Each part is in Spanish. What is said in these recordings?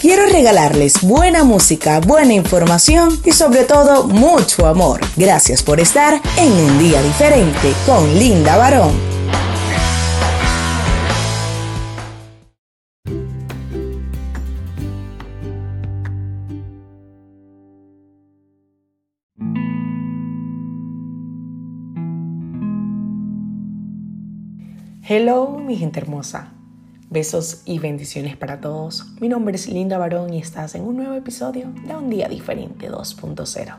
quiero regalarles buena música, buena información y sobre todo mucho amor. Gracias por estar en un día diferente con Linda Barón. Hello, mi gente hermosa. Besos y bendiciones para todos. Mi nombre es Linda Barón y estás en un nuevo episodio de Un Día Diferente 2.0.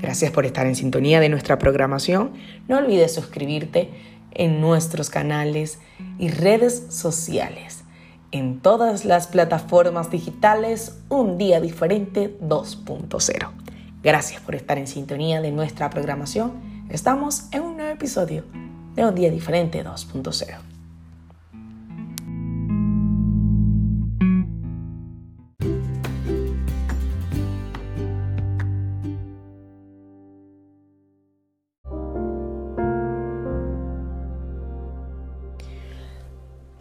Gracias por estar en sintonía de nuestra programación. No olvides suscribirte en nuestros canales y redes sociales. En todas las plataformas digitales, Un Día Diferente 2.0. Gracias por estar en sintonía de nuestra programación. Estamos en un nuevo episodio de Un Día Diferente 2.0.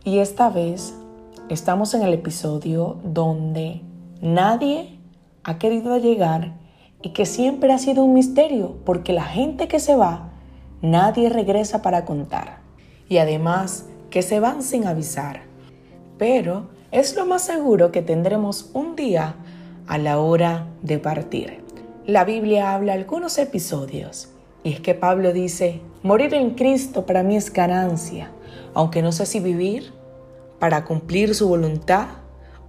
Y esta vez estamos en el episodio donde nadie ha querido llegar y que siempre ha sido un misterio porque la gente que se va, nadie regresa para contar. Y además que se van sin avisar. Pero es lo más seguro que tendremos un día a la hora de partir. La Biblia habla algunos episodios es que Pablo dice, morir en Cristo para mí es ganancia, aunque no sé si vivir para cumplir su voluntad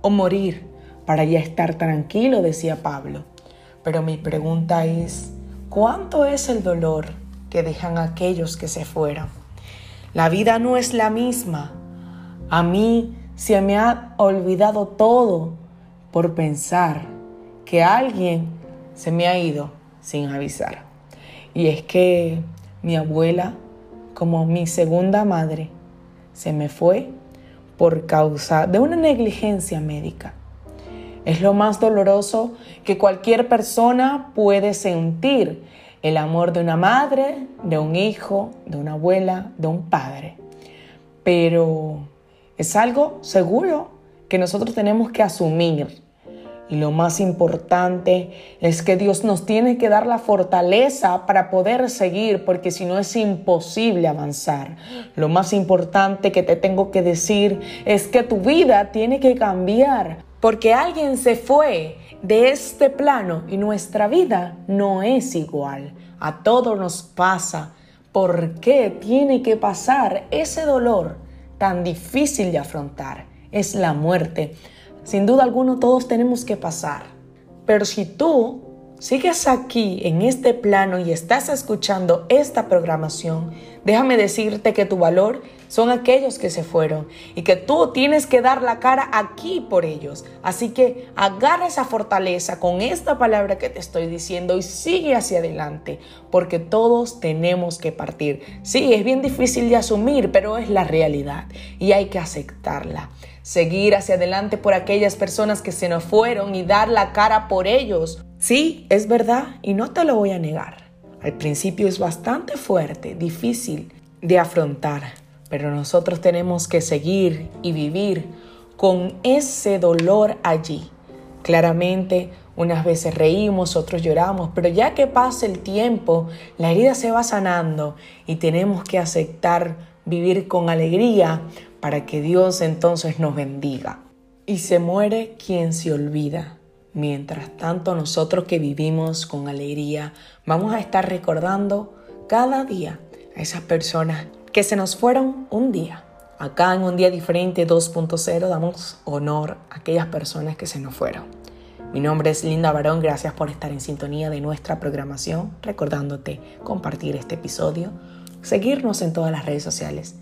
o morir para ya estar tranquilo, decía Pablo. Pero mi pregunta es, ¿cuánto es el dolor que dejan aquellos que se fueron? La vida no es la misma. A mí se me ha olvidado todo por pensar que alguien se me ha ido sin avisar. Y es que mi abuela, como mi segunda madre, se me fue por causa de una negligencia médica. Es lo más doloroso que cualquier persona puede sentir, el amor de una madre, de un hijo, de una abuela, de un padre. Pero es algo seguro que nosotros tenemos que asumir y lo más importante es que Dios nos tiene que dar la fortaleza para poder seguir, porque si no es imposible avanzar. Lo más importante que te tengo que decir es que tu vida tiene que cambiar, porque alguien se fue de este plano y nuestra vida no es igual. A todo nos pasa. ¿Por qué tiene que pasar ese dolor tan difícil de afrontar? Es la muerte. Sin duda alguna todos tenemos que pasar. Pero si tú sigues aquí en este plano y estás escuchando esta programación, déjame decirte que tu valor son aquellos que se fueron y que tú tienes que dar la cara aquí por ellos. Así que agarra esa fortaleza con esta palabra que te estoy diciendo y sigue hacia adelante, porque todos tenemos que partir. Sí, es bien difícil de asumir, pero es la realidad y hay que aceptarla seguir hacia adelante por aquellas personas que se nos fueron y dar la cara por ellos. Sí, es verdad y no te lo voy a negar. Al principio es bastante fuerte, difícil de afrontar, pero nosotros tenemos que seguir y vivir con ese dolor allí. Claramente, unas veces reímos, otros lloramos, pero ya que pasa el tiempo, la herida se va sanando y tenemos que aceptar vivir con alegría para que Dios entonces nos bendiga. Y se muere quien se olvida. Mientras tanto, nosotros que vivimos con alegría, vamos a estar recordando cada día a esas personas que se nos fueron un día. Acá en un día diferente 2.0 damos honor a aquellas personas que se nos fueron. Mi nombre es Linda Barón, gracias por estar en sintonía de nuestra programación, recordándote compartir este episodio, seguirnos en todas las redes sociales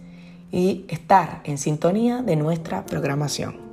y estar en sintonía de nuestra programación.